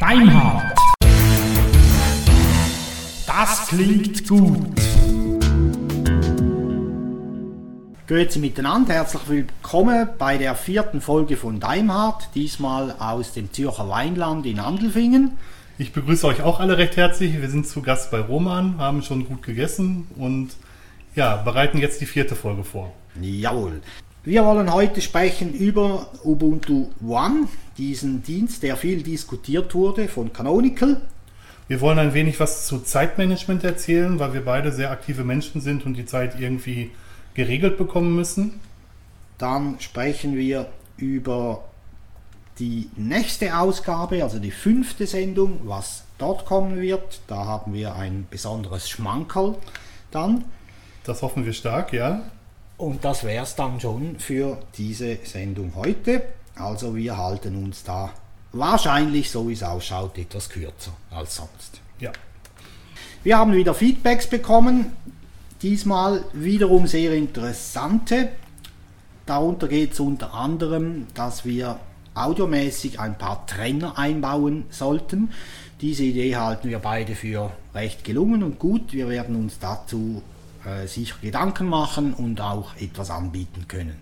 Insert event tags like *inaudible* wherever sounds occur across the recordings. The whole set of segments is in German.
Deinhard. Das klingt gut. Grüezi miteinander, herzlich willkommen bei der vierten Folge von Daimhardt, diesmal aus dem Zürcher Weinland in Andelfingen. Ich begrüße euch auch alle recht herzlich. Wir sind zu Gast bei Roman, haben schon gut gegessen und ja, bereiten jetzt die vierte Folge vor. Jawohl. Wir wollen heute sprechen über Ubuntu One, diesen Dienst, der viel diskutiert wurde von Canonical. Wir wollen ein wenig was zu Zeitmanagement erzählen, weil wir beide sehr aktive Menschen sind und die Zeit irgendwie geregelt bekommen müssen. Dann sprechen wir über die nächste Ausgabe, also die fünfte Sendung, was dort kommen wird. Da haben wir ein besonderes Schmankerl dann. Das hoffen wir stark, ja. Und das wäre es dann schon für diese Sendung heute. Also wir halten uns da wahrscheinlich, so wie es ausschaut, etwas kürzer als sonst. Ja. Wir haben wieder Feedbacks bekommen. Diesmal wiederum sehr interessante. Darunter geht es unter anderem, dass wir audiomäßig ein paar Trenner einbauen sollten. Diese Idee halten wir beide für recht gelungen und gut. Wir werden uns dazu äh, sicher Gedanken machen und auch etwas anbieten können.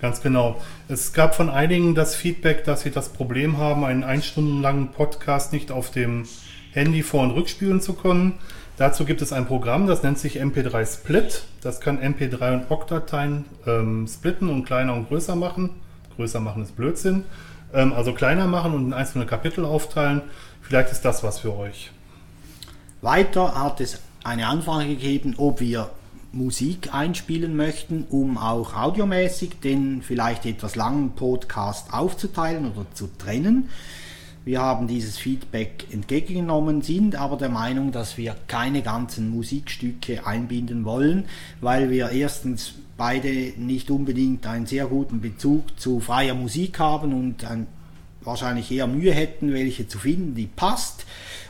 Ganz genau. Es gab von einigen das Feedback, dass sie das Problem haben, einen ein Stunden langen Podcast nicht auf dem Handy vor- und rückspielen zu können. Dazu gibt es ein Programm, das nennt sich MP3 Split. Das kann MP3 und OGG-Dateien ähm, splitten und kleiner und größer machen. Größer machen ist Blödsinn. Ähm, also kleiner machen und in einzelne Kapitel aufteilen. Vielleicht ist das was für euch. Weiter hat es eine Anfrage gegeben, ob wir Musik einspielen möchten, um auch audiomäßig den vielleicht etwas langen Podcast aufzuteilen oder zu trennen. Wir haben dieses Feedback entgegengenommen, sind aber der Meinung, dass wir keine ganzen Musikstücke einbinden wollen, weil wir erstens beide nicht unbedingt einen sehr guten Bezug zu freier Musik haben und ein, wahrscheinlich eher Mühe hätten, welche zu finden, die passt.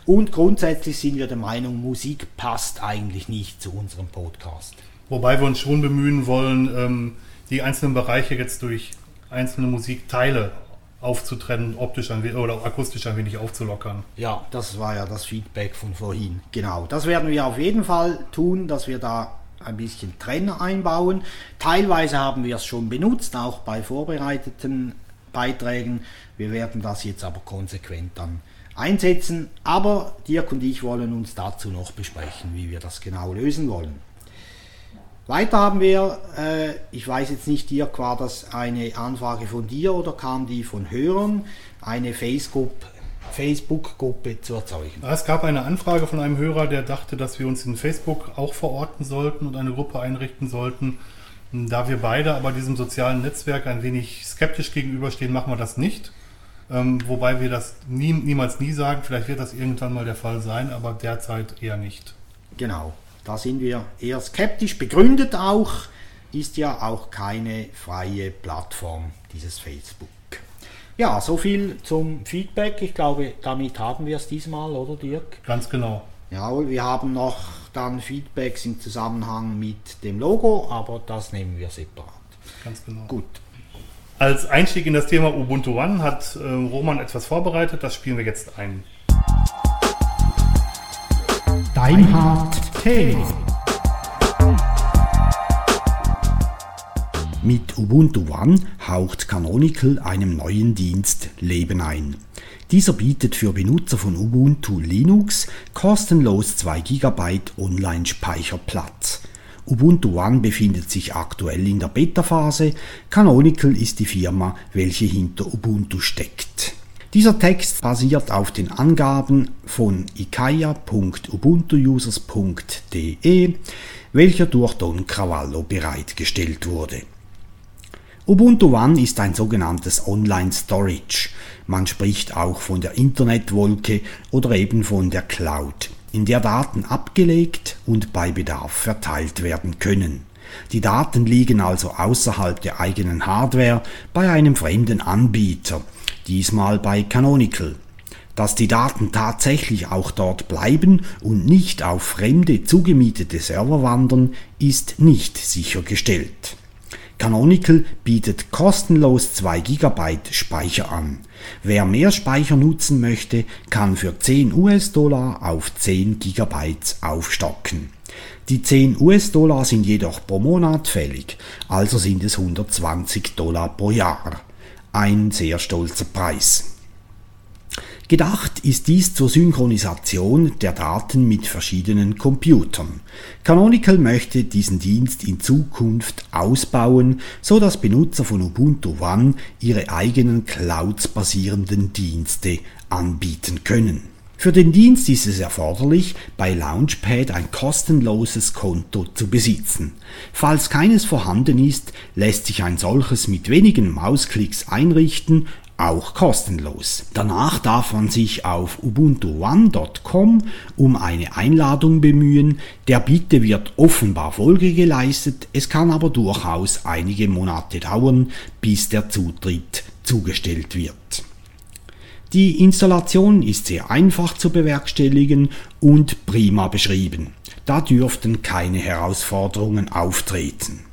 Und grundsätzlich sind wir der Meinung, Musik passt eigentlich nicht zu unserem Podcast. Wobei wir uns schon bemühen wollen, ähm, die einzelnen Bereiche jetzt durch einzelne Musikteile aufzutrennen, optisch ein wenig, oder akustisch ein wenig aufzulockern. Ja, das war ja das Feedback von vorhin. Genau, das werden wir auf jeden Fall tun, dass wir da ein bisschen Trenner einbauen. Teilweise haben wir es schon benutzt, auch bei vorbereiteten Beiträgen. Wir werden das jetzt aber konsequent dann einsetzen. Aber Dirk und ich wollen uns dazu noch besprechen, wie wir das genau lösen wollen. Weiter haben wir, äh, ich weiß jetzt nicht, Dirk, war das eine Anfrage von dir oder kam die von Hörern, eine Facebook-Gruppe zu erzeugen? Es gab eine Anfrage von einem Hörer, der dachte, dass wir uns in Facebook auch verorten sollten und eine Gruppe einrichten sollten. Da wir beide aber diesem sozialen Netzwerk ein wenig skeptisch gegenüberstehen, machen wir das nicht. Ähm, wobei wir das nie, niemals nie sagen. Vielleicht wird das irgendwann mal der Fall sein, aber derzeit eher nicht. Genau, da sind wir eher skeptisch. Begründet auch, ist ja auch keine freie Plattform, dieses Facebook. Ja, so viel zum Feedback. Ich glaube, damit haben wir es diesmal, oder Dirk? Ganz genau. Ja, wir haben noch dann Feedbacks im Zusammenhang mit dem Logo, aber das nehmen wir separat. Ganz genau. Gut. Als Einstieg in das Thema Ubuntu One hat äh, Roman etwas vorbereitet, das spielen wir jetzt ein. Deinhard Thema. Mit Ubuntu One haucht Canonical einem neuen Dienst Leben ein. Dieser bietet für Benutzer von Ubuntu Linux kostenlos 2 GB Online-Speicherplatz. Ubuntu One befindet sich aktuell in der Beta-Phase. Canonical ist die Firma, welche hinter Ubuntu steckt. Dieser Text basiert auf den Angaben von ikaya.ubuntuusers.de, welcher durch Don Cravallo bereitgestellt wurde. Ubuntu One ist ein sogenanntes Online Storage. Man spricht auch von der Internetwolke oder eben von der Cloud, in der Daten abgelegt und bei Bedarf verteilt werden können. Die Daten liegen also außerhalb der eigenen Hardware bei einem fremden Anbieter, diesmal bei Canonical. Dass die Daten tatsächlich auch dort bleiben und nicht auf fremde zugemietete Server wandern, ist nicht sichergestellt. Canonical bietet kostenlos 2 GB Speicher an. Wer mehr Speicher nutzen möchte, kann für 10 US-Dollar auf 10 GB aufstocken. Die 10 US-Dollar sind jedoch pro Monat fällig, also sind es 120 Dollar pro Jahr. Ein sehr stolzer Preis. Gedacht ist dies zur Synchronisation der Daten mit verschiedenen Computern. Canonical möchte diesen Dienst in Zukunft ausbauen, so dass Benutzer von Ubuntu One ihre eigenen Clouds-basierenden Dienste anbieten können. Für den Dienst ist es erforderlich, bei Launchpad ein kostenloses Konto zu besitzen. Falls keines vorhanden ist, lässt sich ein solches mit wenigen Mausklicks einrichten auch kostenlos. Danach darf man sich auf ubuntuone.com um eine Einladung bemühen. Der Bitte wird offenbar Folge geleistet, es kann aber durchaus einige Monate dauern, bis der Zutritt zugestellt wird. Die Installation ist sehr einfach zu bewerkstelligen und prima beschrieben. Da dürften keine Herausforderungen auftreten.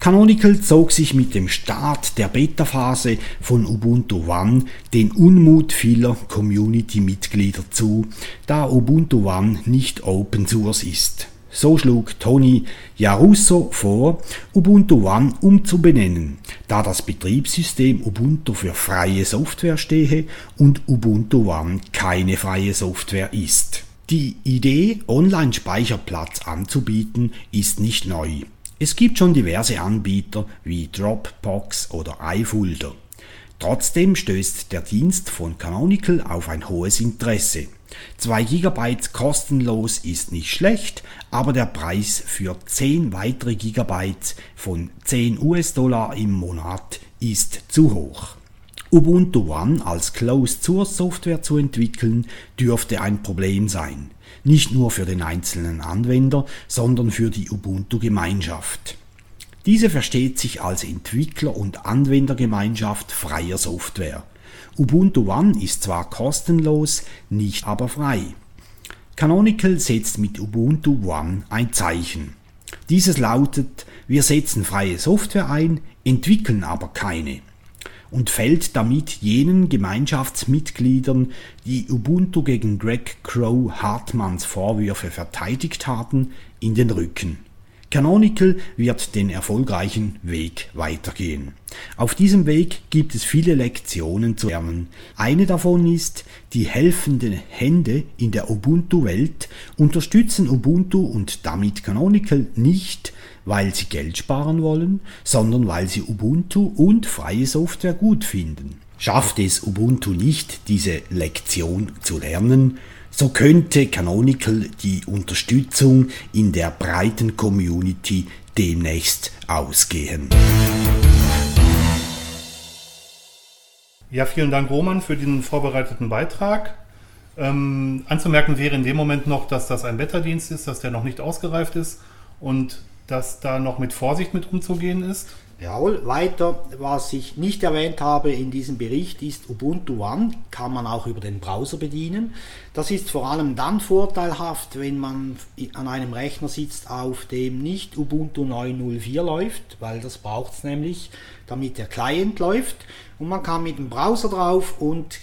Canonical zog sich mit dem Start der Beta-Phase von Ubuntu One den Unmut vieler Community-Mitglieder zu, da Ubuntu One nicht Open Source ist. So schlug Tony Jarusso vor, Ubuntu One umzubenennen, da das Betriebssystem Ubuntu für freie Software stehe und Ubuntu One keine freie Software ist. Die Idee, Online-Speicherplatz anzubieten, ist nicht neu. Es gibt schon diverse Anbieter wie Dropbox oder iFolder. Trotzdem stößt der Dienst von Canonical auf ein hohes Interesse. 2 GB kostenlos ist nicht schlecht, aber der Preis für 10 weitere Gigabyte von 10 US-Dollar im Monat ist zu hoch. Ubuntu One als Closed Source Software zu entwickeln, dürfte ein Problem sein. Nicht nur für den einzelnen Anwender, sondern für die Ubuntu-Gemeinschaft. Diese versteht sich als Entwickler- und Anwendergemeinschaft freier Software. Ubuntu One ist zwar kostenlos, nicht aber frei. Canonical setzt mit Ubuntu One ein Zeichen. Dieses lautet, wir setzen freie Software ein, entwickeln aber keine und fällt damit jenen Gemeinschaftsmitgliedern, die Ubuntu gegen Greg Crow Hartmanns Vorwürfe verteidigt haben, in den Rücken. Canonical wird den erfolgreichen Weg weitergehen. Auf diesem Weg gibt es viele Lektionen zu lernen. Eine davon ist, die helfenden Hände in der Ubuntu-Welt unterstützen Ubuntu und damit Canonical nicht, weil sie Geld sparen wollen, sondern weil sie Ubuntu und freie Software gut finden. Schafft es Ubuntu nicht, diese Lektion zu lernen, so könnte Canonical die Unterstützung in der breiten Community demnächst ausgehen. Ja, vielen Dank, Roman, für den vorbereiteten Beitrag. Ähm, anzumerken wäre in dem Moment noch, dass das ein Wetterdienst ist, dass der noch nicht ausgereift ist und dass da noch mit Vorsicht mit umzugehen ist. Jawohl, weiter, was ich nicht erwähnt habe in diesem Bericht ist Ubuntu One, kann man auch über den Browser bedienen. Das ist vor allem dann vorteilhaft, wenn man an einem Rechner sitzt, auf dem nicht Ubuntu 9.04 läuft, weil das braucht es nämlich, damit der Client läuft. Und man kann mit dem Browser drauf und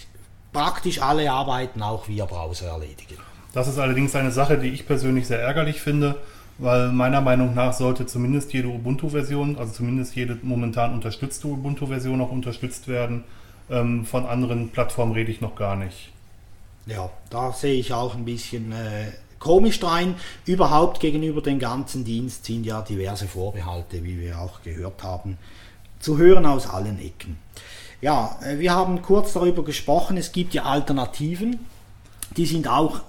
praktisch alle Arbeiten auch via Browser erledigen. Das ist allerdings eine Sache, die ich persönlich sehr ärgerlich finde weil meiner Meinung nach sollte zumindest jede Ubuntu-Version, also zumindest jede momentan unterstützte Ubuntu-Version auch unterstützt werden. Ähm, von anderen Plattformen rede ich noch gar nicht. Ja, da sehe ich auch ein bisschen äh, komisch rein. Überhaupt gegenüber dem ganzen Dienst sind ja diverse Vorbehalte, wie wir auch gehört haben, zu hören aus allen Ecken. Ja, äh, wir haben kurz darüber gesprochen, es gibt ja Alternativen, die sind auch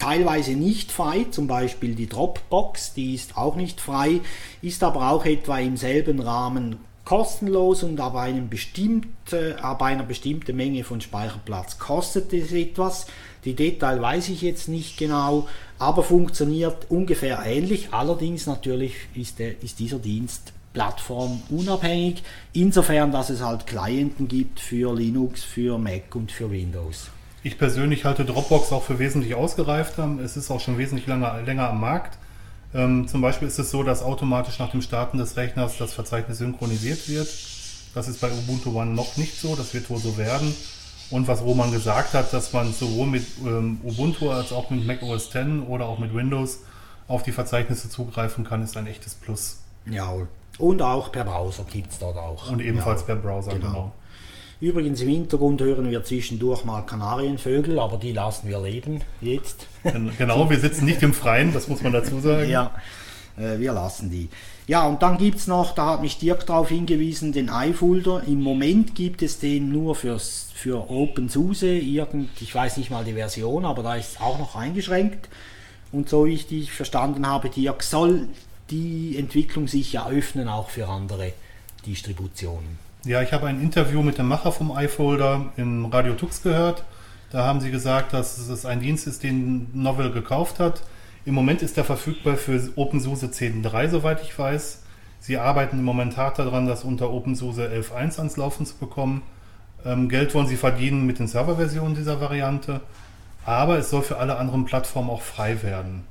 teilweise nicht frei, zum Beispiel die Dropbox, die ist auch nicht frei, ist aber auch etwa im selben Rahmen kostenlos und ab, einem bestimmte, ab einer bestimmten Menge von Speicherplatz kostet es etwas. Die Detail weiß ich jetzt nicht genau, aber funktioniert ungefähr ähnlich. Allerdings natürlich ist, der, ist dieser Dienst plattformunabhängig, insofern dass es halt Klienten gibt für Linux, für Mac und für Windows. Ich persönlich halte Dropbox auch für wesentlich ausgereifter. Es ist auch schon wesentlich länger, länger am Markt. Ähm, zum Beispiel ist es so, dass automatisch nach dem Starten des Rechners das Verzeichnis synchronisiert wird. Das ist bei Ubuntu One noch nicht so, das wird wohl so werden. Und was Roman gesagt hat, dass man sowohl mit ähm, Ubuntu als auch mit Mac OS X oder auch mit Windows auf die Verzeichnisse zugreifen kann, ist ein echtes Plus. Ja, und auch per Browser gibt es dort auch. Und ebenfalls ja, per Browser, genau. genau. Übrigens im Hintergrund hören wir zwischendurch mal Kanarienvögel, aber die lassen wir leben jetzt. Gen- Genau, wir sitzen nicht im Freien, das muss man dazu sagen. Ja, äh, wir lassen die. Ja, und dann gibt es noch, da hat mich Dirk darauf hingewiesen, den iFolder. Im Moment gibt es den nur fürs, für OpenSUSE, irgend, ich weiß nicht mal die Version, aber da ist auch noch eingeschränkt. Und so wie ich dich verstanden habe, Dirk, soll die Entwicklung sich ja öffnen auch für andere Distributionen. Ja, ich habe ein Interview mit dem Macher vom iFolder in Radio Tux gehört. Da haben sie gesagt, dass es ein Dienst ist, den Novel gekauft hat. Im Moment ist er verfügbar für OpenSUSE 10.3, soweit ich weiß. Sie arbeiten im Moment hart daran, das unter OpenSUSE 11.1 ans Laufen zu bekommen. Ähm, Geld wollen sie verdienen mit den Serverversionen dieser Variante. Aber es soll für alle anderen Plattformen auch frei werden.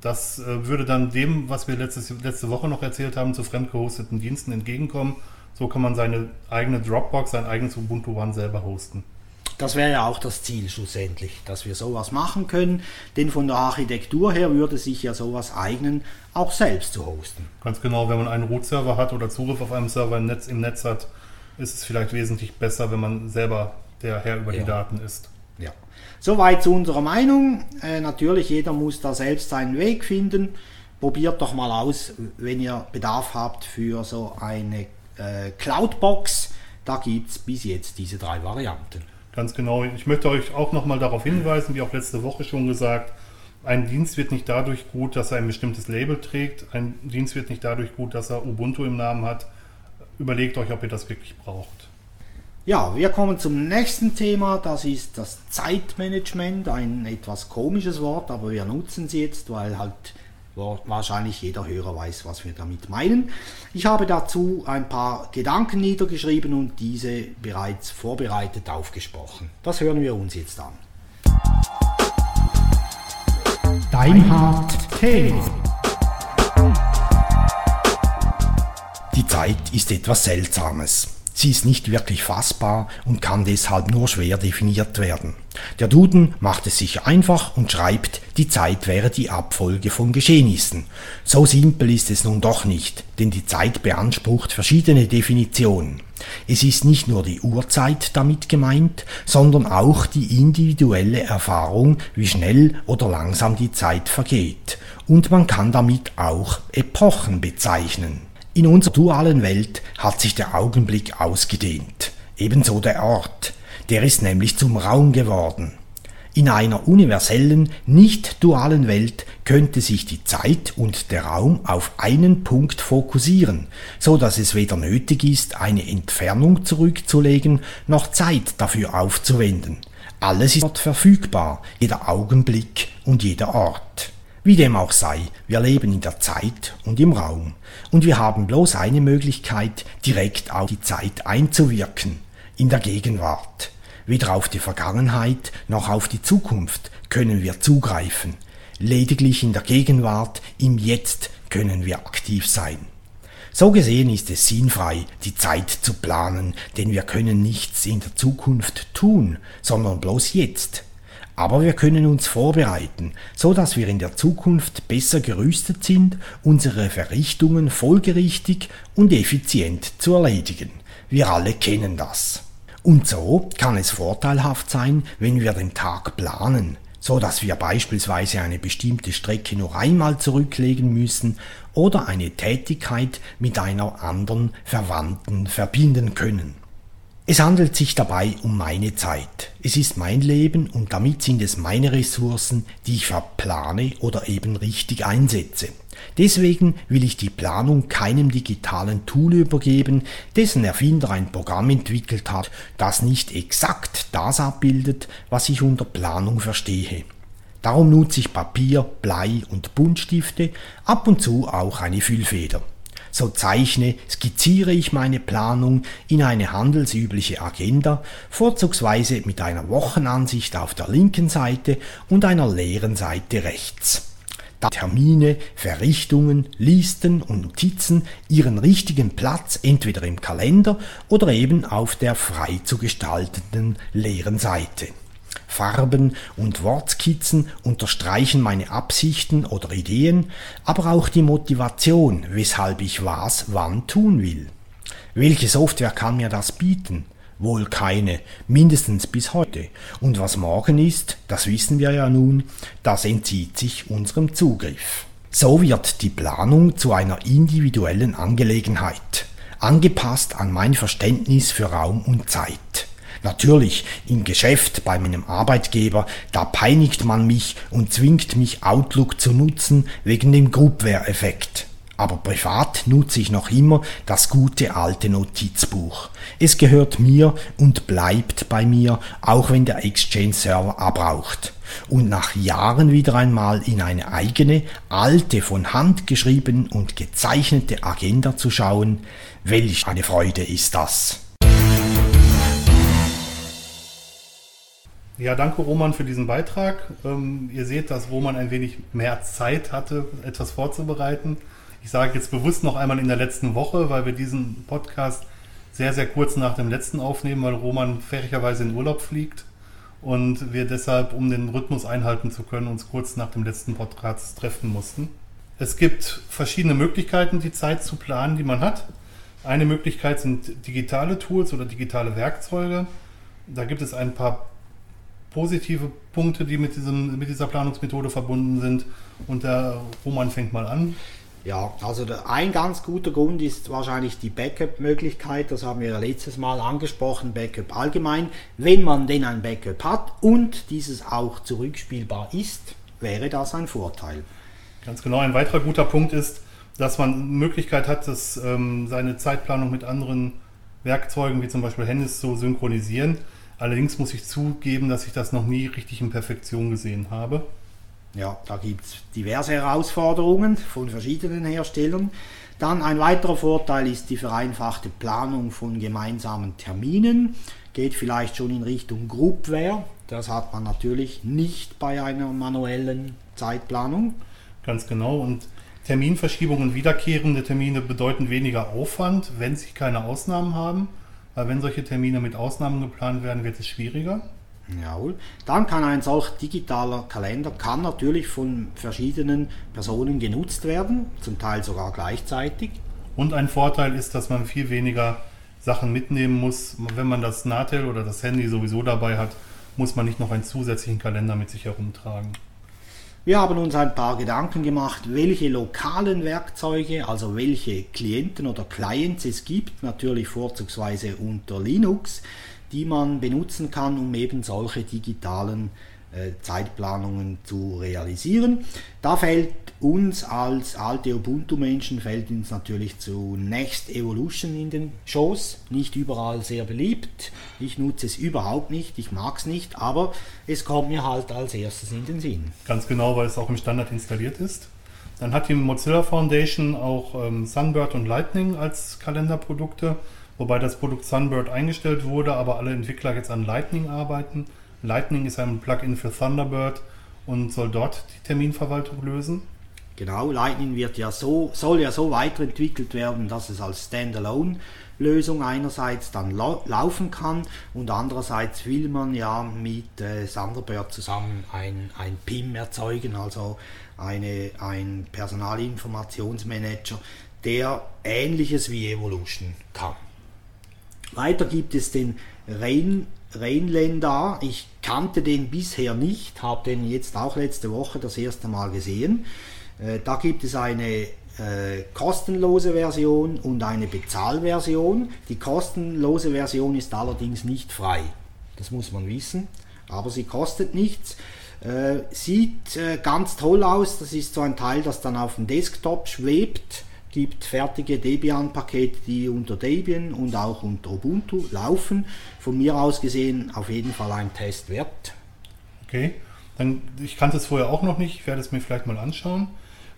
Das äh, würde dann dem, was wir letztes, letzte Woche noch erzählt haben, zu fremdgehosteten Diensten entgegenkommen. So kann man seine eigene Dropbox, sein eigenes Ubuntu One selber hosten. Das wäre ja auch das Ziel schlussendlich, dass wir sowas machen können, denn von der Architektur her würde sich ja sowas eignen, auch selbst zu hosten. Ganz genau, wenn man einen Root-Server hat oder Zugriff auf einem Server im Netz, im Netz hat, ist es vielleicht wesentlich besser, wenn man selber der Herr über Ja. die Daten ist. Ja. Soweit zu unserer Meinung. Äh, natürlich, jeder muss da selbst seinen Weg finden. Probiert doch mal aus, wenn ihr Bedarf habt für so eine äh, Cloudbox. Da gibt es bis jetzt diese drei Varianten. Ganz genau. Ich möchte euch auch nochmal darauf hinweisen, wie auch letzte Woche schon gesagt, ein Dienst wird nicht dadurch gut, dass er ein bestimmtes Label trägt. Ein Dienst wird nicht dadurch gut, dass er Ubuntu im Namen hat. Überlegt euch, ob ihr das wirklich braucht. Ja, wir kommen zum nächsten Thema. Das ist das Zeitmanagement. Ein etwas komisches Wort, aber wir nutzen es jetzt, weil halt wahrscheinlich jeder Hörer weiß, was wir damit meinen. Ich habe dazu ein paar Gedanken niedergeschrieben und diese bereits vorbereitet aufgesprochen. Das hören wir uns jetzt an. Deinhard Thema. Die Zeit ist etwas Seltsames. Sie ist nicht wirklich fassbar und kann deshalb nur schwer definiert werden. Der Duden macht es sich einfach und schreibt, die Zeit wäre die Abfolge von Geschehnissen. So simpel ist es nun doch nicht, denn die Zeit beansprucht verschiedene Definitionen. Es ist nicht nur die Uhrzeit damit gemeint, sondern auch die individuelle Erfahrung, wie schnell oder langsam die Zeit vergeht. Und man kann damit auch Epochen bezeichnen. In unserer dualen Welt hat sich der Augenblick ausgedehnt, ebenso der Ort, der ist nämlich zum Raum geworden. In einer universellen, nicht dualen Welt könnte sich die Zeit und der Raum auf einen Punkt fokussieren, so dass es weder nötig ist, eine Entfernung zurückzulegen, noch Zeit dafür aufzuwenden. Alles ist dort verfügbar, jeder Augenblick und jeder Ort. Wie dem auch sei, wir leben in der Zeit und im Raum und wir haben bloß eine Möglichkeit, direkt auf die Zeit einzuwirken, in der Gegenwart. Weder auf die Vergangenheit noch auf die Zukunft können wir zugreifen. Lediglich in der Gegenwart, im Jetzt können wir aktiv sein. So gesehen ist es sinnfrei, die Zeit zu planen, denn wir können nichts in der Zukunft tun, sondern bloß jetzt. Aber wir können uns vorbereiten, so dass wir in der Zukunft besser gerüstet sind, unsere Verrichtungen folgerichtig und effizient zu erledigen. Wir alle kennen das. Und so kann es vorteilhaft sein, wenn wir den Tag planen, so dass wir beispielsweise eine bestimmte Strecke nur einmal zurücklegen müssen oder eine Tätigkeit mit einer anderen Verwandten verbinden können. Es handelt sich dabei um meine Zeit. Es ist mein Leben und damit sind es meine Ressourcen, die ich verplane oder eben richtig einsetze. Deswegen will ich die Planung keinem digitalen Tool übergeben, dessen Erfinder ein Programm entwickelt hat, das nicht exakt das abbildet, was ich unter Planung verstehe. Darum nutze ich Papier, Blei und Buntstifte, ab und zu auch eine Füllfeder. So zeichne, skizziere ich meine Planung in eine handelsübliche Agenda, vorzugsweise mit einer Wochenansicht auf der linken Seite und einer leeren Seite rechts. da Termine, Verrichtungen, Listen und Notizen ihren richtigen Platz entweder im Kalender oder eben auf der frei zu gestaltenden leeren Seite. Farben und Wortskizzen unterstreichen meine Absichten oder Ideen, aber auch die Motivation, weshalb ich was wann tun will. Welche Software kann mir das bieten? Wohl keine, mindestens bis heute. Und was morgen ist, das wissen wir ja nun, das entzieht sich unserem Zugriff. So wird die Planung zu einer individuellen Angelegenheit, angepasst an mein Verständnis für Raum und Zeit. Natürlich, im Geschäft bei meinem Arbeitgeber, da peinigt man mich und zwingt mich Outlook zu nutzen wegen dem Groupware-Effekt. Aber privat nutze ich noch immer das gute alte Notizbuch. Es gehört mir und bleibt bei mir, auch wenn der Exchange-Server abraucht. Und nach Jahren wieder einmal in eine eigene, alte, von Hand geschrieben und gezeichnete Agenda zu schauen, welch eine Freude ist das. Ja, danke Roman für diesen Beitrag. Ähm, ihr seht, dass Roman ein wenig mehr Zeit hatte, etwas vorzubereiten. Ich sage jetzt bewusst noch einmal in der letzten Woche, weil wir diesen Podcast sehr, sehr kurz nach dem letzten aufnehmen, weil Roman fähigerweise in Urlaub fliegt und wir deshalb, um den Rhythmus einhalten zu können, uns kurz nach dem letzten Podcast treffen mussten. Es gibt verschiedene Möglichkeiten, die Zeit zu planen, die man hat. Eine Möglichkeit sind digitale Tools oder digitale Werkzeuge. Da gibt es ein paar positive Punkte, die mit, diesem, mit dieser Planungsmethode verbunden sind. Und der Roman fängt mal an. Ja, also der, ein ganz guter Grund ist wahrscheinlich die Backup-Möglichkeit. Das haben wir ja letztes Mal angesprochen, Backup allgemein. Wenn man denn ein Backup hat und dieses auch zurückspielbar ist, wäre das ein Vorteil. Ganz genau. Ein weiterer guter Punkt ist, dass man Möglichkeit hat, das, ähm, seine Zeitplanung mit anderen Werkzeugen, wie zum Beispiel Handys, zu synchronisieren. Allerdings muss ich zugeben, dass ich das noch nie richtig in Perfektion gesehen habe. Ja, da gibt es diverse Herausforderungen von verschiedenen Herstellern. Dann ein weiterer Vorteil ist die vereinfachte Planung von gemeinsamen Terminen. Geht vielleicht schon in Richtung Groupware. Das hat man natürlich nicht bei einer manuellen Zeitplanung. Ganz genau. Und Terminverschiebungen, wiederkehrende Termine bedeuten weniger Aufwand, wenn sie keine Ausnahmen haben. Weil wenn solche Termine mit Ausnahmen geplant werden, wird es schwieriger. Jawohl. Dann kann ein solch digitaler Kalender kann natürlich von verschiedenen Personen genutzt werden, zum Teil sogar gleichzeitig. Und ein Vorteil ist, dass man viel weniger Sachen mitnehmen muss. Wenn man das Natel oder das Handy sowieso dabei hat, muss man nicht noch einen zusätzlichen Kalender mit sich herumtragen. Wir haben uns ein paar Gedanken gemacht, welche lokalen Werkzeuge, also welche Klienten oder Clients es gibt, natürlich vorzugsweise unter Linux, die man benutzen kann, um eben solche digitalen äh, Zeitplanungen zu realisieren. Da fällt uns als alte Ubuntu-Menschen fällt uns natürlich zu Next Evolution in den Shows. Nicht überall sehr beliebt. Ich nutze es überhaupt nicht, ich mag es nicht, aber es kommt mir halt als erstes in den Sinn. Ganz genau, weil es auch im Standard installiert ist. Dann hat die Mozilla Foundation auch ähm, Sunbird und Lightning als Kalenderprodukte wobei das Produkt Sunbird eingestellt wurde, aber alle Entwickler jetzt an Lightning arbeiten. Lightning ist ein Plugin für Thunderbird und soll dort die Terminverwaltung lösen. Genau, Lightning wird ja so, soll ja so weiterentwickelt werden, dass es als Standalone Lösung einerseits dann lau laufen kann und andererseits will man ja mit äh, Thunderbird zusammen ein, ein PIM erzeugen, also eine, ein Personalinformationsmanager, der ähnliches wie Evolution kann. Weiter gibt es den Rain, Rheinländer. Ich kannte den bisher nicht, habe den jetzt auch letzte Woche das erste Mal gesehen. Äh, da gibt es eine äh, kostenlose Version und eine Bezahlversion. Die kostenlose Version ist allerdings nicht frei. Das muss man wissen, aber sie kostet nichts. Äh, sieht ganz toll aus. Das ist so ein Teil, das dann auf dem Desktop schwebt gibt fertige Debian-Pakete, die unter Debian und auch unter Ubuntu laufen. Von mir aus gesehen auf jeden Fall ein Test wert. Okay, dann ich kannte es vorher auch noch nicht, ich werde es mir vielleicht mal anschauen.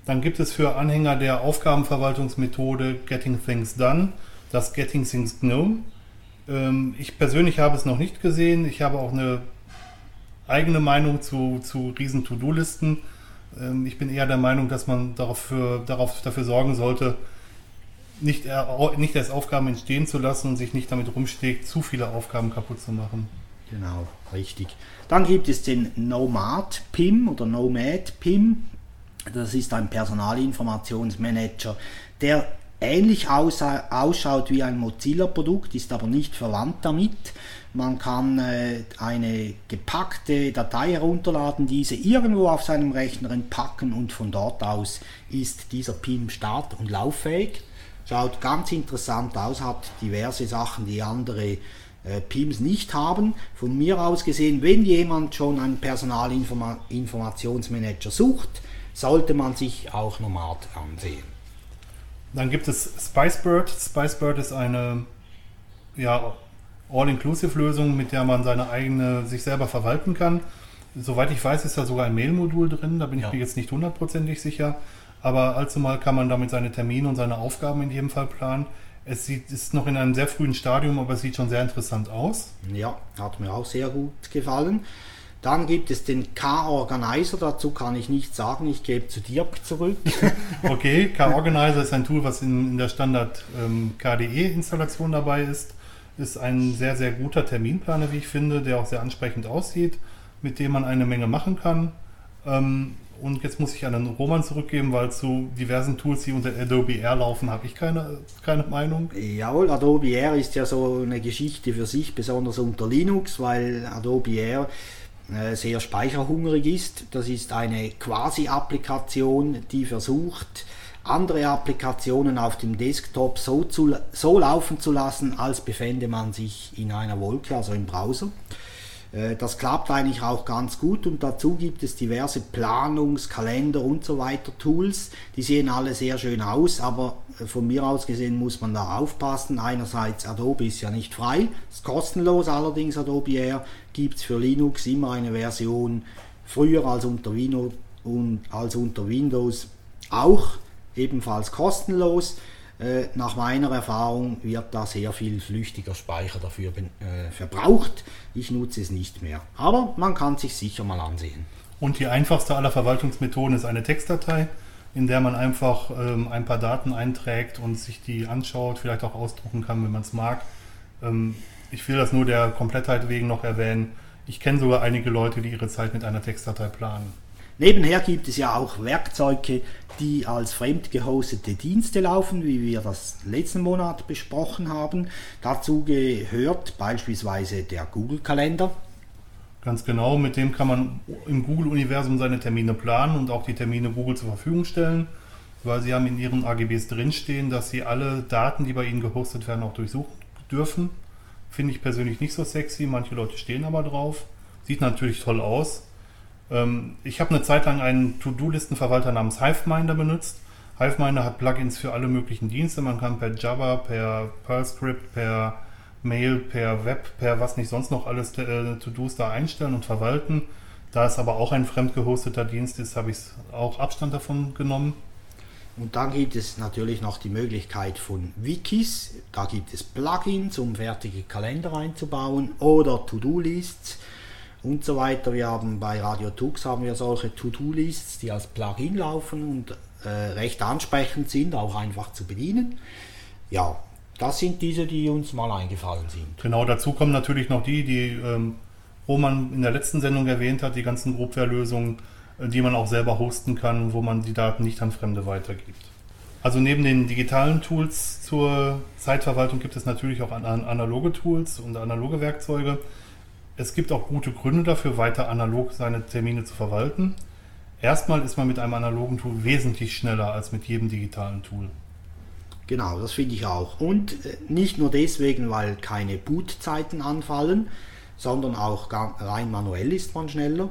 Dann gibt es für Anhänger der Aufgabenverwaltungsmethode Getting Things Done das Getting Things GNOME. Ähm, ich persönlich habe es noch nicht gesehen. Ich habe auch eine eigene Meinung zu, zu riesen To-Do-Listen. Ähm, ich bin eher der Meinung, dass man dafür, darauf, dafür sorgen sollte, nicht, nicht erst Aufgaben entstehen zu lassen und sich nicht damit rumschlägt, zu viele Aufgaben kaputt zu machen. Genau, richtig. Dann gibt es den Nomad PIM oder Nomad PIM. Das ist ein Personalinformationsmanager, der ähnlich ausschaut wie ein Mozilla-Produkt, ist aber nicht verwandt damit. Man kann äh, eine gepackte Datei herunterladen, diese irgendwo auf seinem Rechner entpacken und von dort aus ist dieser PIM start- und lauffähig. Schaut ganz interessant aus, hat diverse Sachen, die andere äh, PIMs nicht haben. Von mir aus gesehen, wenn jemand schon einen Personalinformationsmanager sucht, sollte man sich auch Nomad ansehen. Dann gibt es Spicebird. Spicebird ist eine ja, All-Inclusive-Lösung, mit der man seine eigene, sich selber verwalten kann. Soweit ich weiß, ist da sogar ein Mail-Modul drin, da bin ich ja. mir jetzt nicht hundertprozentig sicher. Aber allzu mal kann man damit seine Termine und seine Aufgaben in jedem Fall planen. Es sieht, ist noch in einem sehr frühen Stadium, aber es sieht schon sehr interessant aus. Ja, hat mir auch sehr gut gefallen. Dann gibt es den K-Organizer, dazu kann ich nichts sagen, ich gebe zu Dirk zurück. *laughs* okay, K-Organizer ist ein Tool, was in, in der Standard ähm, KDE-Installation dabei ist. Ist ein sehr, sehr guter Terminplaner, wie ich finde, der auch sehr ansprechend aussieht, mit dem man eine Menge machen kann. Ähm, und jetzt muss ich an den Roman zurückgeben, weil zu diversen Tools, die unter Adobe Air laufen, habe ich keine, keine Meinung. Jawohl, Adobe Air ist ja so eine Geschichte für sich, besonders unter Linux, weil Adobe Air sehr speicherhungrig ist. Das ist eine Quasi-Applikation, die versucht, andere Applikationen auf dem Desktop so, zu, so laufen zu lassen, als befände man sich in einer Wolke, also im Browser. Äh, das klappt eigentlich auch ganz gut und dazu gibt es diverse Planungs-, Kalender und so weiter Tools. Die sehen alle sehr schön aus, aber äh, von mir aus gesehen muss man da aufpassen. Einerseits Adobe ist ja nicht frei, ist kostenlos allerdings Adobe Air, gibt es für Linux immer eine Version früher als unter, Windows, als unter Windows auch ebenfalls kostenlos. Äh, nach meiner Erfahrung wird da sehr viel flüchtiger Speicher dafür äh, verbraucht. Ich nutze es nicht mehr. Aber man kann sich sicher mal ansehen. Und die einfachste aller Verwaltungsmethoden ist eine Textdatei, in der man einfach ähm, ein paar Daten einträgt und sich die anschaut, vielleicht auch ausdrucken kann, wenn man es mag. Ähm, ich will das nur der Komplettheit wegen noch erwähnen. Ich kenne sogar einige Leute, die ihre Zeit mit einer Textdatei planen. Nebenher gibt es ja auch Werkzeuge, die als fremd gehostete Dienste laufen, wie wir das letzten Monat besprochen haben. Dazu gehört beispielsweise der Google-Kalender. Ganz genau, mit dem kann man im Google-Universum seine Termine planen und auch die Termine Google zur Verfügung stellen, weil sie haben in ihren AGBs drinstehen, dass sie alle Daten, die bei ihnen gehostet werden, auch durchsuchen dürfen. Finde ich persönlich nicht so sexy, manche Leute stehen aber drauf. Sieht natürlich toll aus. Ähm, ich habe eine Zeit lang einen To-Do-Listenverwalter namens Hiveminder benutzt. Hiveminder hat Plugins für alle möglichen Dienste. Man kann per Java, per Perl-Script, per Mail, per Web, per was nicht sonst noch alles äh, To-Dos da einstellen und verwalten. Da es aber auch ein fremd gehosteter Dienst ist, habe ich auch Abstand davon genommen. Und dann gibt es natürlich noch die Möglichkeit von Wikis. Da gibt es Plugins, um fertige Kalender einzubauen oder To-Do-Lists und so weiter. Wir haben bei Radio Tux haben wir solche To-Do-Lists, die als Plugin laufen und äh, recht ansprechend sind, auch einfach zu bedienen. Ja, das sind diese, die uns mal eingefallen sind. Genau, dazu kommen natürlich noch die, die ähm, Roman in der letzten Sendung erwähnt hat, die ganzen Grobware-Lösungen, äh, die man auch selber hosten kann, wo man die Daten nicht an Fremde weitergibt. Also neben den digitalen Tools zur Zeitverwaltung gibt es natürlich auch an, an analoge Tools und analoge Werkzeuge. Es gibt auch gute Gründe dafür, weiter analog seine Termine zu verwalten. Erstmal ist man mit einem analogen Tool wesentlich schneller als mit jedem digitalen Tool. Genau, das finde ich auch. Und äh, nicht nur deswegen, weil keine Bootzeiten anfallen, sondern auch rein manuell ist man schneller.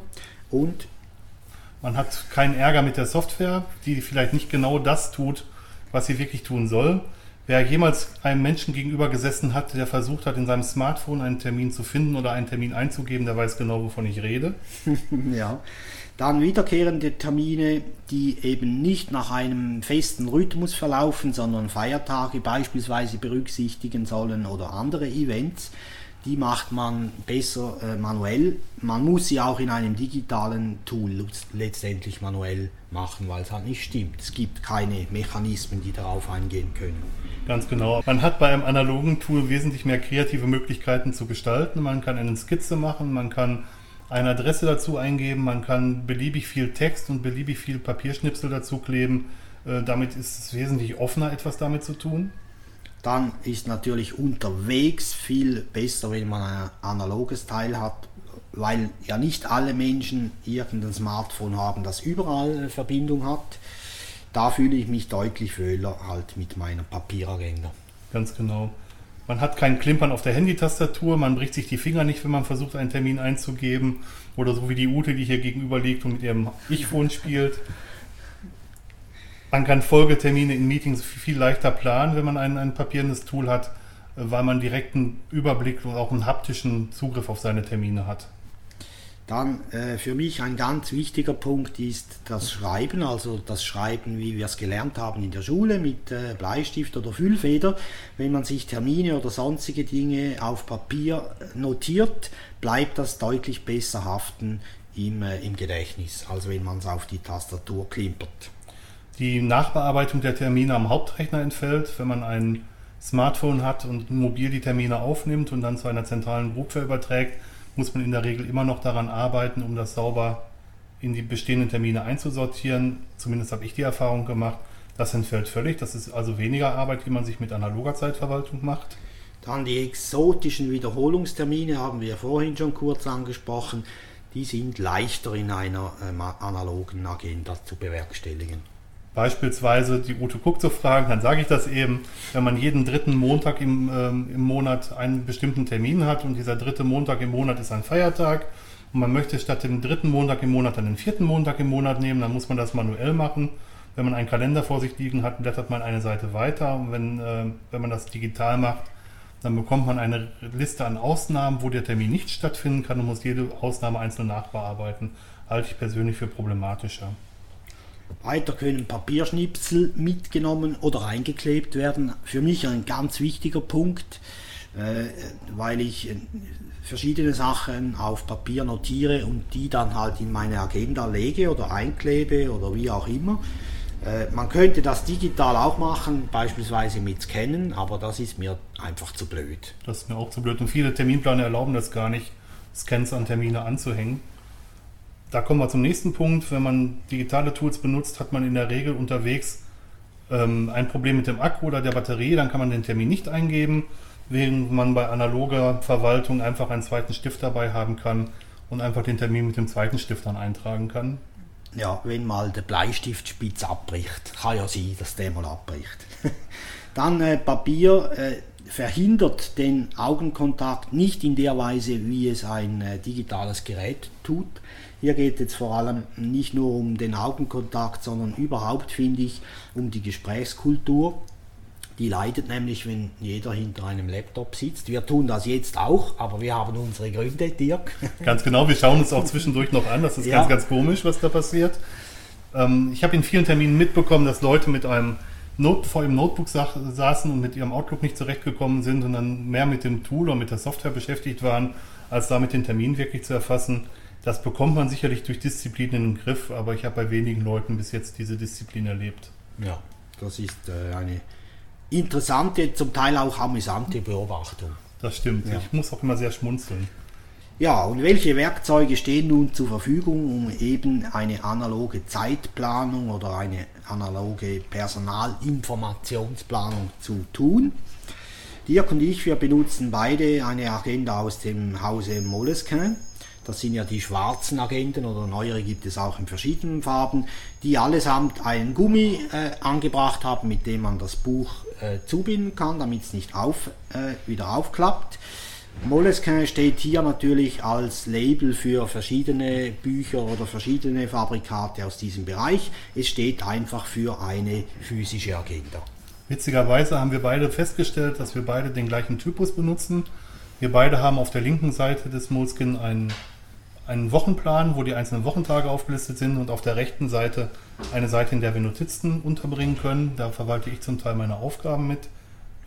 Und man hat keinen Ärger mit der Software, die vielleicht nicht genau das tut, was sie wirklich tun soll. Wer jemals einem Menschen gegenüber gesessen hat, der versucht hat, in seinem Smartphone einen Termin zu finden oder einen Termin einzugeben, der weiß genau, wovon ich rede. *laughs* ja. Dann wiederkehrende Termine, die eben nicht nach einem festen Rhythmus verlaufen, sondern Feiertage beispielsweise berücksichtigen sollen oder andere Events. Die macht man besser äh, manuell. Man muss sie auch in einem digitalen Tool letztendlich manuell machen, weil es halt nicht stimmt. Es gibt keine Mechanismen, die darauf eingehen können. Ganz genau. Man hat bei einem analogen Tool wesentlich mehr kreative Möglichkeiten zu gestalten. Man kann eine Skizze machen, man kann eine Adresse dazu eingeben, man kann beliebig viel Text und beliebig viel Papierschnipsel dazu kleben. Äh, damit ist es wesentlich offener, etwas damit zu tun dann ist natürlich unterwegs viel besser, wenn man ein analoges Teil hat, weil ja nicht alle Menschen irgendein Smartphone haben, das überall eine Verbindung hat. Da fühle ich mich deutlich wohler halt mit meiner Papieragenda. Ganz genau. Man hat kein Klimpern auf der Handytastatur, man bricht sich die Finger nicht, wenn man versucht, einen Termin einzugeben. Oder so wie die Ute, die hier gegenüber liegt und mit ihrem Ich-Phone spielt. Man kann Folgetermine in Meetings viel leichter planen, wenn man ein, ein papierendes Tool hat, weil man direkt einen Überblick und auch einen haptischen Zugriff auf seine Termine hat. Dann äh, für mich ein ganz wichtiger Punkt ist das Schreiben, also das Schreiben, wie wir es gelernt haben in der Schule mit äh, Bleistift oder Füllfeder. Wenn man sich Termine oder sonstige Dinge auf Papier notiert, bleibt das deutlich besser haften im, äh, im Gedächtnis, als wenn man es auf die Tastatur klimpert. Die Nachbearbeitung der Termine am Hauptrechner entfällt, wenn man ein Smartphone hat und mobil die Termine aufnimmt und dann zu einer zentralen Buchware überträgt, muss man in der Regel immer noch daran arbeiten, um das sauber in die bestehenden Termine einzusortieren. Zumindest habe ich die Erfahrung gemacht. Das entfällt völlig. Das ist also weniger Arbeit, die man sich mit analoger Zeitverwaltung macht. Dann die exotischen Wiederholungstermine haben wir vorhin schon kurz angesprochen. Die sind leichter in einer äh, analogen Agenda zu bewerkstelligen beispielsweise die Ute Cook zu fragen, dann sage ich das eben, wenn man jeden dritten Montag im, ähm, im Monat einen bestimmten Termin hat und dieser dritte Montag im Monat ist ein Feiertag und man möchte statt dem dritten Montag im Monat dann den vierten Montag im Monat nehmen, dann muss man das manuell machen. Wenn man einen Kalender vor sich liegen hat, blättert man eine Seite weiter und wenn, äh, wenn man das digital macht, dann bekommt man eine Liste an Ausnahmen, wo der Termin nicht stattfinden kann und muss jede Ausnahme einzeln nachbearbeiten. Halte ich persönlich für problematischer. Weiter können Papierschnipsel mitgenommen oder eingeklebt werden. Für mich ein ganz wichtiger Punkt, äh, weil ich äh, verschiedene Sachen auf Papier notiere und die dann halt in meine Agenda lege oder einklebe oder wie auch immer. Äh, man könnte das digital auch machen, beispielsweise mit Scannen, aber das ist mir einfach zu blöd. Das ist mir auch zu blöd und viele Terminplaner erlauben das gar nicht, Scans an Termine anzuhängen da kommen wir zum nächsten Punkt. Wenn man digitale Tools benutzt, hat man in der Regel unterwegs ähm, ein Problem mit dem Akku oder der Batterie. Dann kann man den Termin nicht eingeben, während man bei analoger Verwaltung einfach einen zweiten Stift dabei haben kann und einfach den Termin mit dem zweiten Stift dann eintragen kann. Ja, wenn mal der Bleistiftspitz abbricht, kann ja sein, dass der mal abbricht. *laughs* dann äh, Papier. Äh, verhindert den Augenkontakt nicht in der Weise, wie es ein äh, digitales Gerät tut. Hier geht es vor allem nicht nur um den Augenkontakt, sondern überhaupt finde ich um die Gesprächskultur. Die leidet nämlich, wenn jeder hinter einem Laptop sitzt. Wir tun das jetzt auch, aber wir haben unsere Gründe, Dirk. *laughs* Ganz genau, wir schauen uns auch zwischendurch noch an. Das ist ja. ganz, ganz komisch, was da passiert. Ähm, ich habe in vielen Terminen mitbekommen, dass Leute mit einem Not vor ihrem Notebook saßen und mit ihrem Outlook nicht zurechtgekommen sind und dann mehr mit dem Tool oder mit der Software beschäftigt waren, als damit den Termin wirklich zu erfassen. Das bekommt man sicherlich durch Disziplin in den Griff, aber ich habe bei wenigen Leuten bis jetzt diese Disziplin erlebt. Ja, das ist äh, eine interessante, zum Teil auch amüsante Beobachtung. Das stimmt. Ja. Ich muss auch immer sehr schmunzeln. Ja, und welche Werkzeuge stehen nun zur Verfügung, um eben eine analoge Zeitplanung oder eine analoge Personalinformationsplanung zu tun? Dirk und ich, wir benutzen beide eine Agenda aus dem Hause Moleskine. Das sind ja die schwarzen Agenten oder neuere gibt es auch in verschiedenen Farben, die allesamt einen Gummi äh, angebracht haben, mit dem man das Buch äh, zubinden kann, damit es nicht auf, äh, wieder aufklappt. Moleskine steht hier natürlich als Label für verschiedene Bücher oder verschiedene Fabrikate aus diesem Bereich. Es steht einfach für eine physische Agenda. Witzigerweise haben wir beide festgestellt, dass wir beide den gleichen Typus benutzen. Wir beide haben auf der linken Seite des Moleskine einen einen Wochenplan, wo die einzelnen Wochentage aufgelistet sind und auf der rechten Seite eine Seite, in der wir Notizen unterbringen können. Da verwalte ich zum Teil meine Aufgaben mit.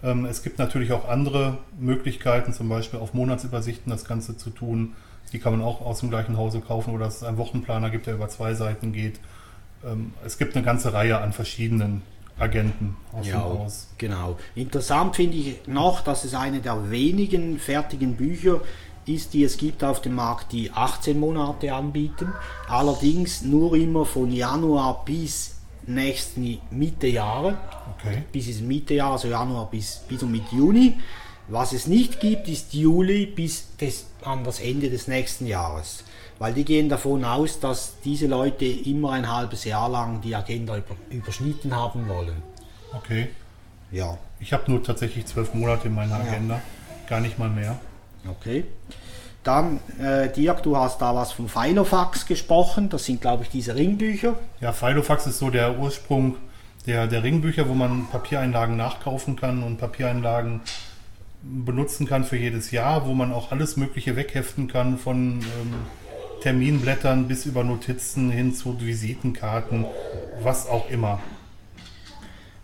Ähm, es gibt natürlich auch andere Möglichkeiten, zum Beispiel auf Monatsübersichten das Ganze zu tun. Die kann man auch aus dem gleichen Hause kaufen oder es einen Wochenplaner gibt, der über zwei Seiten geht. Ähm, es gibt eine ganze Reihe an verschiedenen Agenten aus Ja, dem Haus. genau. Interessant finde ich noch, dass es eine der wenigen fertigen Bücher ist, die es gibt auf dem Markt, die 18 Monate anbieten. Allerdings nur immer von Januar bis nächsten Mitte Jahre. Okay. Bis ins Mitte Jahr, also Januar bis, bis und mit Juni. Was es nicht gibt, ist Juli bis des, an das Ende des nächsten Jahres. Weil die gehen davon aus, dass diese Leute immer ein halbes Jahr lang die Agenda über, überschnitten haben wollen. Okay. Ja, Ich habe nur tatsächlich zwölf Monate in meiner Agenda, gar nicht mal mehr. Okay. Dann, äh, Dirk, du hast da was von Filofax gesprochen. Das sind, glaube ich, diese Ringbücher. Ja, Filofax ist so der Ursprung der, der Ringbücher, wo man Papiereinlagen nachkaufen kann und Papiereinlagen benutzen kann für jedes Jahr, wo man auch alles Mögliche wegheften kann, von ähm, Terminblättern bis über Notizen hin zu Visitenkarten, was auch immer.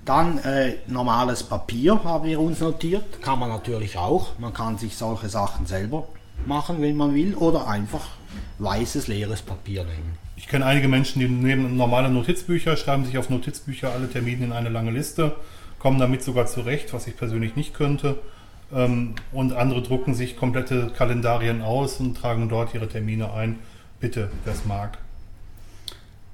Dann äh, normales Papier haben wir uns notiert. Kann man natürlich auch. Man kann sich solche Sachen selber machen, wenn man will. Oder einfach weißes, leeres Papier nehmen. Ich kenne einige Menschen, die nehmen normale Notizbücher, schreiben sich auf Notizbücher alle Termine in eine lange Liste, kommen damit sogar zurecht, was ich persönlich nicht könnte. Ähm, Und andere drucken sich komplette Kalendarien aus und tragen dort ihre Termine ein. Bitte, wer es mag.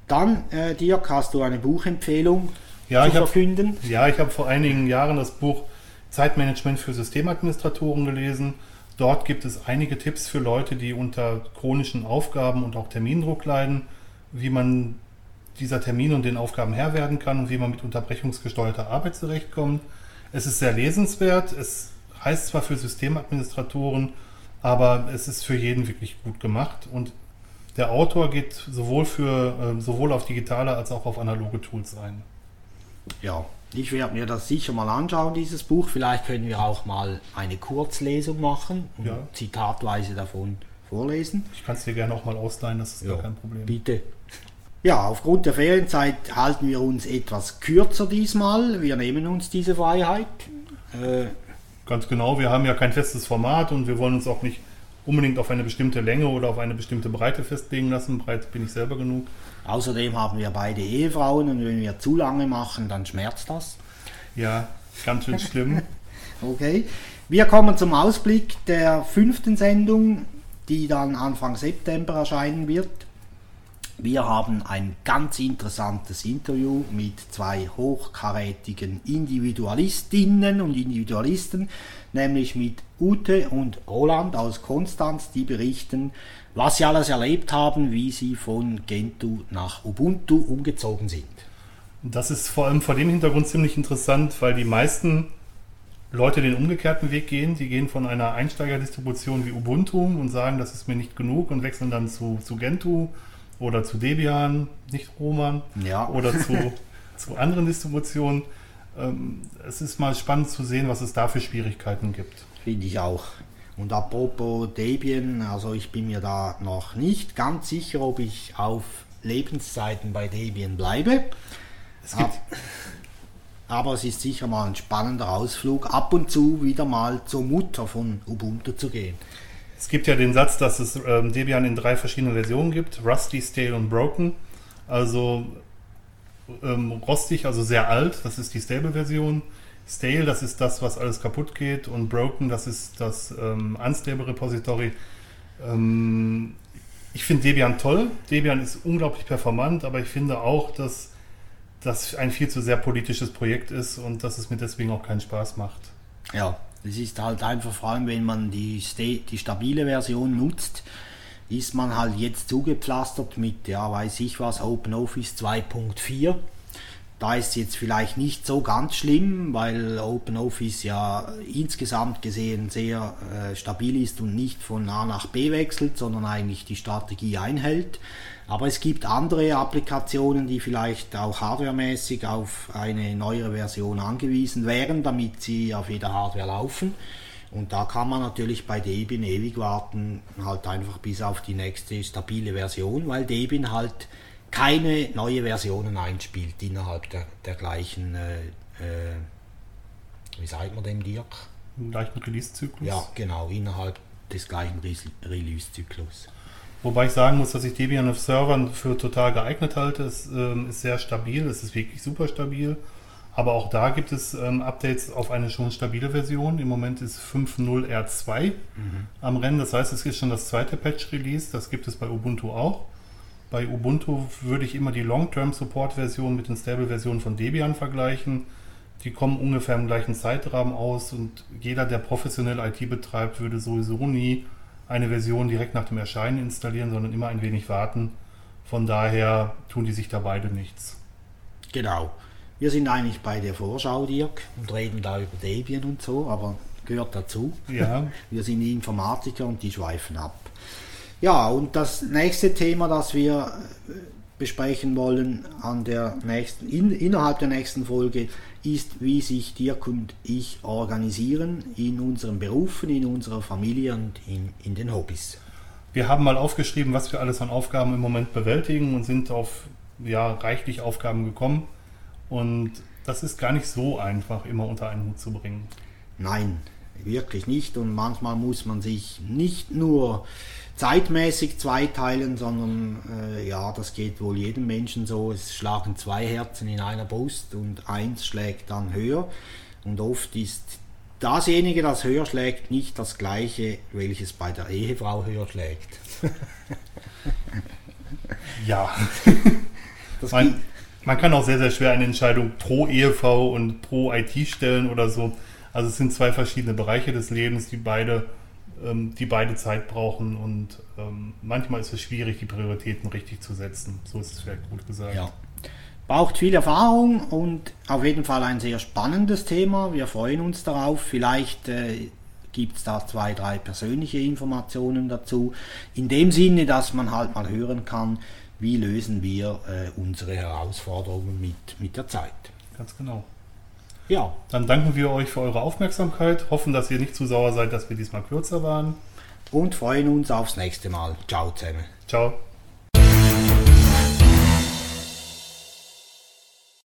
Dann, äh, Dirk, hast du eine Buchempfehlung Ja, zu ich habe verkünden? ja, ich hab vor einigen Jahren das Buch Zeitmanagement für Systemadministratoren gelesen. Dort gibt es einige Tipps für Leute, die unter chronischen Aufgaben und auch Termindruck leiden, wie man dieser Termin und den Aufgaben Herr werden kann und wie man mit unterbrechungsgesteuerter Arbeit zurechtkommt. Es ist sehr lesenswert. Es heißt zwar für Systemadministratoren, aber es ist für jeden wirklich gut gemacht und der Autor geht sowohl für äh, sowohl auf digitale als auch auf analoge Tools ein. Ja, ich werde mir das sicher mal anschauen, dieses Buch. Vielleicht können wir auch mal eine Kurzlesung machen und Ja. zitatweise davon vorlesen. Ich kann es dir gerne auch mal ausleihen, das ist gar kein Problem. Bitte. Ja, aufgrund der Ferienzeit halten wir uns etwas kürzer diesmal. Wir nehmen uns diese Freiheit. Äh, Ganz genau, wir haben ja kein festes Format und wir wollen uns auch nicht unbedingt auf eine bestimmte Länge oder auf eine bestimmte Breite festlegen lassen. Breit bin ich selber genug. Außerdem haben wir beide Ehefrauen und wenn wir zu lange machen, dann schmerzt das. Ja, ganz schön schlimm. *laughs* Okay. Wir kommen zum Ausblick der fünften Sendung, die dann Anfang September erscheinen wird. Wir haben ein ganz interessantes Interview mit zwei hochkarätigen Individualistinnen und Individualisten, nämlich mit Ute und Roland aus Konstanz, die berichten, was sie alles erlebt haben, wie sie von Gentoo nach Ubuntu umgezogen sind. Das ist vor allem vor dem Hintergrund ziemlich interessant, weil die meisten Leute den umgekehrten Weg gehen. Die gehen von einer Einsteigerdistribution wie Ubuntu und sagen, das ist mir nicht genug und wechseln dann zu, zu Gentoo oder zu Debian, nicht Roman, Ja. oder *laughs* zu, zu anderen Distributionen. Ähm, es ist mal spannend zu sehen, was es da für Schwierigkeiten gibt. Finde ich auch. Und apropos Debian, also ich bin mir da noch nicht ganz sicher, ob ich auf Lebenszeiten bei Debian bleibe. Es gibt, Aber es ist sicher mal ein spannender Ausflug, ab und zu wieder mal zur Mutter von Ubuntu zu gehen. es gibt ja den Satz, dass es ähm, Debian in drei verschiedenen Versionen gibt: Rusty, Stale und Broken. Also ähm, rostig, also sehr alt, das ist die Stable-Version. Stale, das ist das, was alles kaputt geht. Und Broken, das ist das ähm, Unstable-Repository. Ähm, ich finde Debian toll. Debian ist unglaublich performant, aber ich finde auch, dass das ein viel zu sehr politisches Projekt ist und dass es mir deswegen auch keinen Spaß macht. Ja, es ist halt einfach, vor allem wenn man die, die stabile Version nutzt, ist man halt jetzt zugepflastert mit, ja, weiß ich was, OpenOffice 2.4. Da ist jetzt vielleicht nicht so ganz schlimm, weil OpenOffice ja insgesamt gesehen sehr äh, stabil ist und nicht von A nach B wechselt, sondern eigentlich die Strategie einhält. Aber es gibt andere Applikationen, die vielleicht auch hardwaremäßig auf eine neuere Version angewiesen wären, damit sie auf jeder Hardware laufen. Und da kann man natürlich bei Debian ewig warten, halt einfach bis auf die nächste stabile Version, weil Debian halt keine neue Versionen einspielt innerhalb der, der gleichen äh, äh, wie sagt man dem Dirk? Im gleichen Release-Zyklus. Ja, genau, innerhalb des gleichen Release-Zyklus. Wobei ich sagen muss, dass ich Debian auf Servern für total geeignet halte. Es ähm, ist sehr stabil, es ist wirklich super stabil. Aber auch da gibt es ähm, Updates auf eine schon stabile Version. Im Moment ist 5.0 R2 mhm. am Rennen. Das heißt, es ist schon das zweite Patch-Release. Das gibt es bei Ubuntu auch. Bei Ubuntu würde ich immer die Long-Term-Support-Version mit den Stable-Versionen von Debian vergleichen. Die kommen ungefähr im gleichen Zeitrahmen aus und jeder, der professionell IT betreibt, würde sowieso nie eine Version direkt nach dem Erscheinen installieren, sondern immer ein wenig warten. Von daher tun die sich da beide nichts. Genau. Wir sind eigentlich bei der Vorschau, Dirk, und reden da über Debian und so, aber gehört dazu. Ja. *laughs* Wir sind Informatiker und die schweifen ab. Ja, und das nächste Thema, das wir äh, besprechen wollen an der nächsten, in, innerhalb der nächsten Folge, ist, wie sich Dirk und ich organisieren in unseren Berufen, in unserer Familie und in, in den Hobbys. Wir haben mal aufgeschrieben, was wir alles an Aufgaben im Moment bewältigen und sind auf ja, reichlich Aufgaben gekommen. Und das ist gar nicht so einfach, immer unter einen Hut zu bringen. Nein, wirklich nicht. Und manchmal muss man sich nicht nur zeitmäßig zweiteilen, sondern äh, ja, das geht wohl jedem Menschen so. Es schlagen zwei Herzen in einer Brust und eins schlägt dann höher. Und oft ist dasjenige, das höher schlägt, nicht das gleiche, welches bei der Ehefrau höher schlägt. *laughs* ja. man, man kann auch sehr, sehr schwer eine Entscheidung pro Ehefrau und pro IT stellen oder so. Also es sind zwei verschiedene Bereiche des Lebens, die beide ähm, die beide Zeit brauchen und ähm, manchmal ist es schwierig, die Prioritäten richtig zu setzen. So ist es vielleicht gut gesagt. Ja. Braucht viel Erfahrung und auf jeden Fall ein sehr spannendes Thema. Wir freuen uns darauf. Vielleicht äh, gibt es da zwei, drei persönliche Informationen dazu. In dem Sinne, dass man halt mal hören kann, wie lösen wir äh, unsere Herausforderungen mit, mit der Zeit. Ganz genau. Ja. Dann danken wir euch für eure Aufmerksamkeit, hoffen, dass ihr nicht zu sauer seid, dass wir diesmal kürzer waren. Und freuen uns aufs nächste Mal. Ciao zusammen. Ciao.